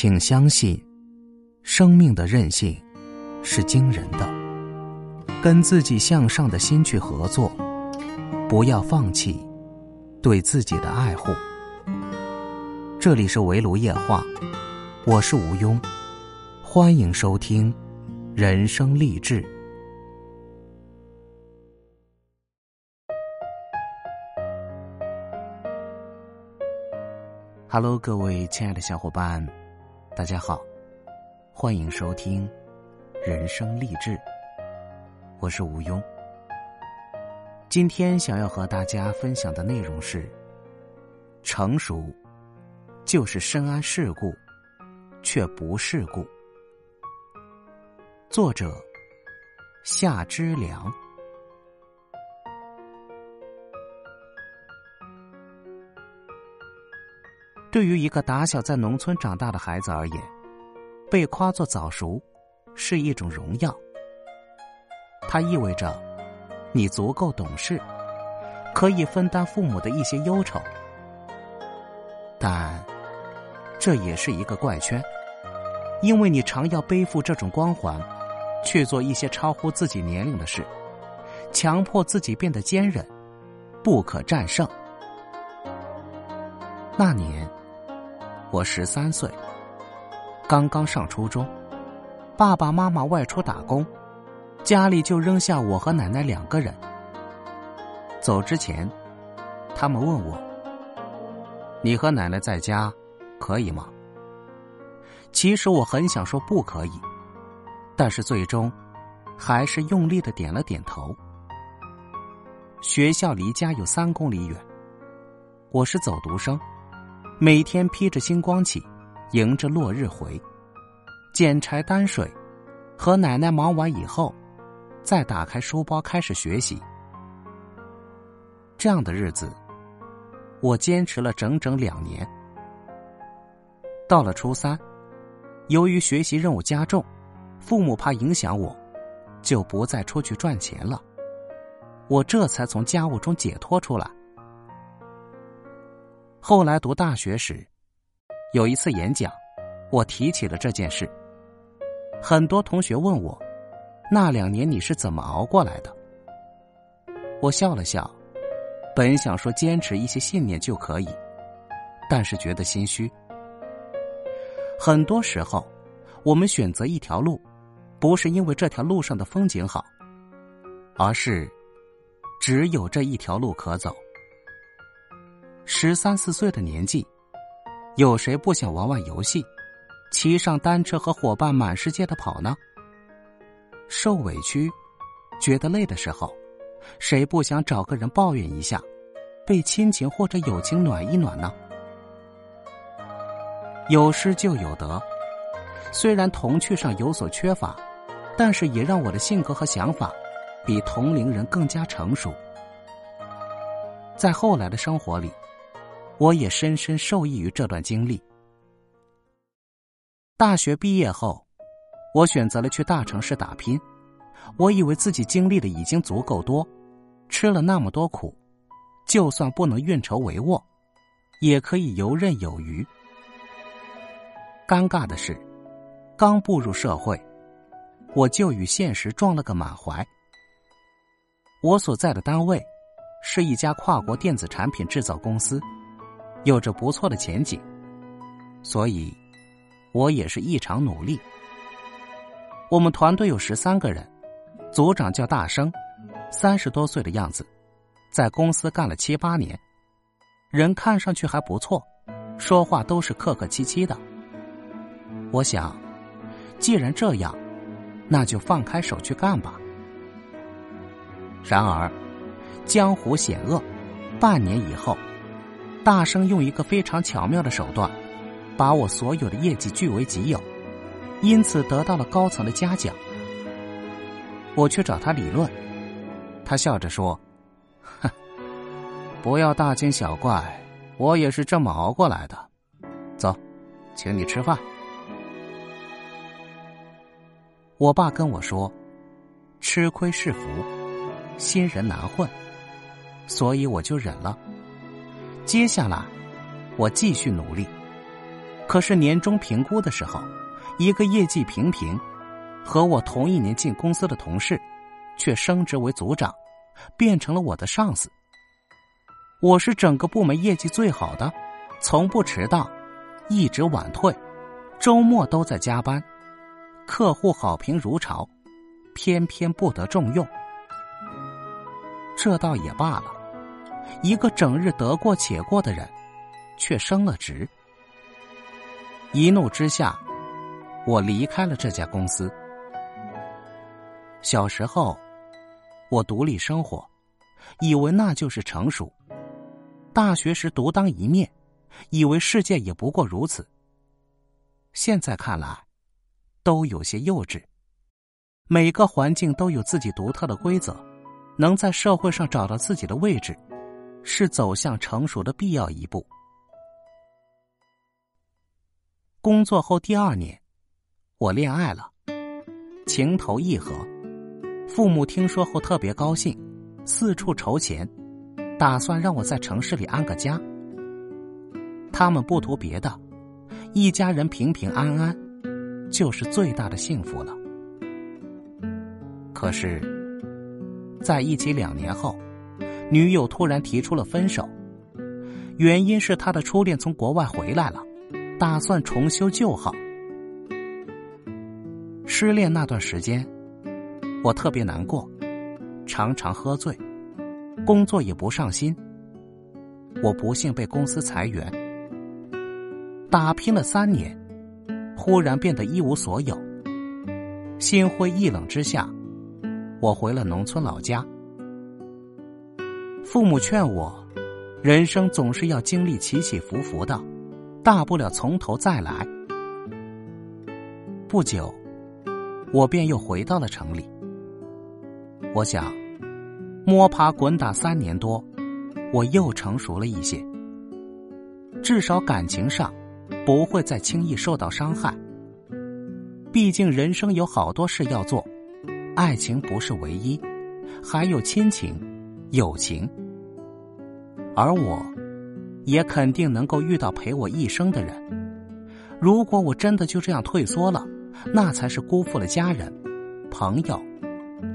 请相信，生命的韧性是惊人的。跟自己向上的心去合作，不要放弃对自己的爱护。这里是围炉夜话，我是吴庸，欢迎收听人生励志。Hello，各位亲爱的小伙伴，大家好，欢迎收听人生励志。我是吴庸。今天想要和大家分享的内容是：成熟就是深谙世故，却不世故。作者夏之良。对于一个打小在农村长大的孩子而言，被夸作早熟是一种荣耀。它意味着，你足够懂事，可以分担父母的一些忧愁。但，这也是一个怪圈，因为你常要背负这种光环，去做一些超乎自己年龄的事，强迫自己变得坚韧，不可战胜。那年，我十三岁，刚刚上初中，爸爸妈妈外出打工。家里就扔下我和奶奶两个人。走之前，他们问我：“你和奶奶在家，可以吗？”其实我很想说不可以，但是最终，还是用力的点了点头。学校离家有三公里远，我是走读生，每天披着星光旗，迎着落日回，捡柴担水，和奶奶忙完以后。再打开书包开始学习，这样的日子，我坚持了整整两年。到了初三，由于学习任务加重，父母怕影响我，就不再出去赚钱了。我这才从家务中解脱出来。后来读大学时，有一次演讲，我提起了这件事，很多同学问我。那两年你是怎么熬过来的？我笑了笑，本想说坚持一些信念就可以，但是觉得心虚。很多时候，我们选择一条路，不是因为这条路上的风景好，而是只有这一条路可走。十三四岁的年纪，有谁不想玩玩游戏，骑上单车和伙伴满世界的跑呢？受委屈、觉得累的时候，谁不想找个人抱怨一下，被亲情或者友情暖一暖呢？有失就有得，虽然童趣上有所缺乏，但是也让我的性格和想法比同龄人更加成熟。在后来的生活里，我也深深受益于这段经历。大学毕业后。我选择了去大城市打拼，我以为自己经历的已经足够多，吃了那么多苦，就算不能运筹帷幄，也可以游刃有余。尴尬的是，刚步入社会，我就与现实撞了个满怀。我所在的单位是一家跨国电子产品制造公司，有着不错的前景，所以，我也是异常努力。我们团队有十三个人，组长叫大生，三十多岁的样子，在公司干了七八年，人看上去还不错，说话都是客客气气的。我想，既然这样，那就放开手去干吧。然而，江湖险恶，半年以后，大生用一个非常巧妙的手段，把我所有的业绩据为己有。因此得到了高层的嘉奖。我去找他理论，他笑着说：“哼，不要大惊小怪，我也是这么熬过来的。走，请你吃饭。”我爸跟我说：“吃亏是福，新人难混。”所以我就忍了。接下来，我继续努力。可是年终评估的时候，一个业绩平平、和我同一年进公司的同事，却升职为组长，变成了我的上司。我是整个部门业绩最好的，从不迟到，一直晚退，周末都在加班，客户好评如潮，偏偏不得重用。这倒也罢了，一个整日得过且过的人，却升了职。一怒之下，我离开了这家公司。小时候，我独立生活，以为那就是成熟；大学时独当一面，以为世界也不过如此。现在看来，都有些幼稚。每个环境都有自己独特的规则，能在社会上找到自己的位置，是走向成熟的必要一步。工作后第二年，我恋爱了，情投意合。父母听说后特别高兴，四处筹钱，打算让我在城市里安个家。他们不图别的，一家人平平安安，就是最大的幸福了。可是，在一起两年后，女友突然提出了分手，原因是她的初恋从国外回来了。打算重修旧好。失恋那段时间，我特别难过，常常喝醉，工作也不上心。我不幸被公司裁员，打拼了三年，忽然变得一无所有。心灰意冷之下，我回了农村老家。父母劝我，人生总是要经历起起伏伏的。大不了从头再来。不久，我便又回到了城里。我想，摸爬滚打三年多，我又成熟了一些，至少感情上不会再轻易受到伤害。毕竟人生有好多事要做，爱情不是唯一，还有亲情、友情，而我。也肯定能够遇到陪我一生的人。如果我真的就这样退缩了，那才是辜负了家人、朋友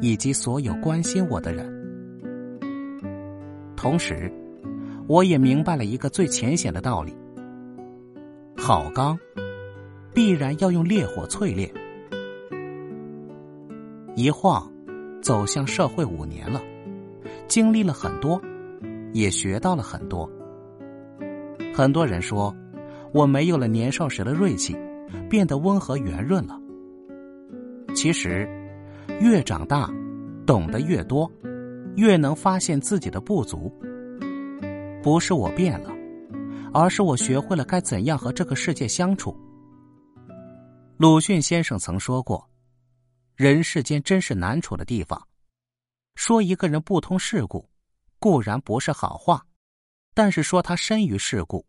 以及所有关心我的人。同时，我也明白了一个最浅显的道理：好钢必然要用烈火淬炼。一晃，走向社会五年了，经历了很多，也学到了很多。很多人说，我没有了年少时的锐气，变得温和圆润了。其实，越长大，懂得越多，越能发现自己的不足。不是我变了，而是我学会了该怎样和这个世界相处。鲁迅先生曾说过：“人世间真是难处的地方。说一个人不通世故，固然不是好话。”但是说他深于世故，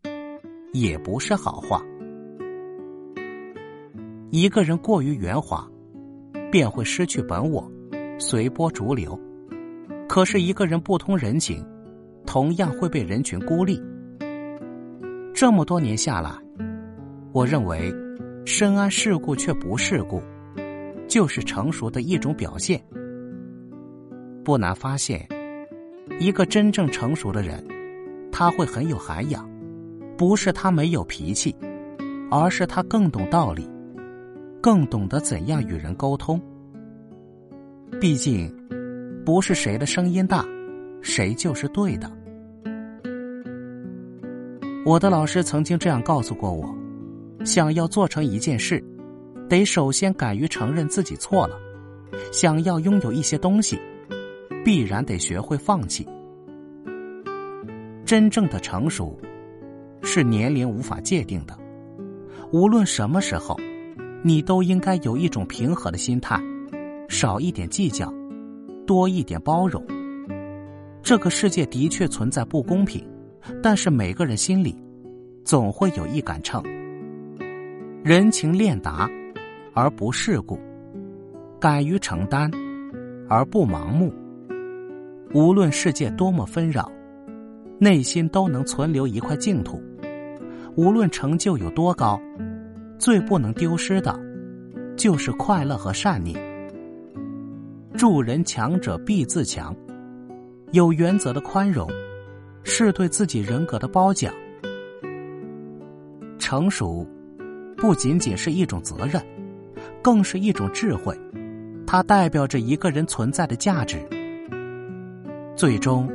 也不是好话。一个人过于圆滑，便会失去本我，随波逐流；可是一个人不通人情，同样会被人群孤立。这么多年下来，我认为，深谙世故却不世故，就是成熟的一种表现。不难发现，一个真正成熟的人。他会很有涵养，不是他没有脾气，而是他更懂道理，更懂得怎样与人沟通。毕竟，不是谁的声音大，谁就是对的。我的老师曾经这样告诉过我：，想要做成一件事，得首先敢于承认自己错了；，想要拥有一些东西，必然得学会放弃。真正的成熟，是年龄无法界定的。无论什么时候，你都应该有一种平和的心态，少一点计较，多一点包容。这个世界的确存在不公平，但是每个人心里，总会有一杆秤。人情练达，而不世故；敢于承担，而不盲目。无论世界多么纷扰。内心都能存留一块净土，无论成就有多高，最不能丢失的，就是快乐和善念。助人强者必自强，有原则的宽容，是对自己人格的褒奖。成熟，不仅仅是一种责任，更是一种智慧。它代表着一个人存在的价值，最终，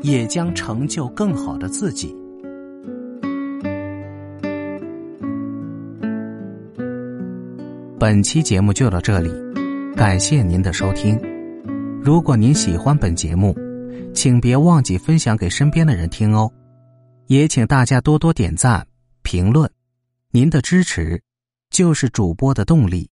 也将成就更好的自己。本期节目就到这里，感谢您的收听。如果您喜欢本节目，请别忘记分享给身边的人听哦。也请大家多多点赞、评论，您的支持就是主播的动力。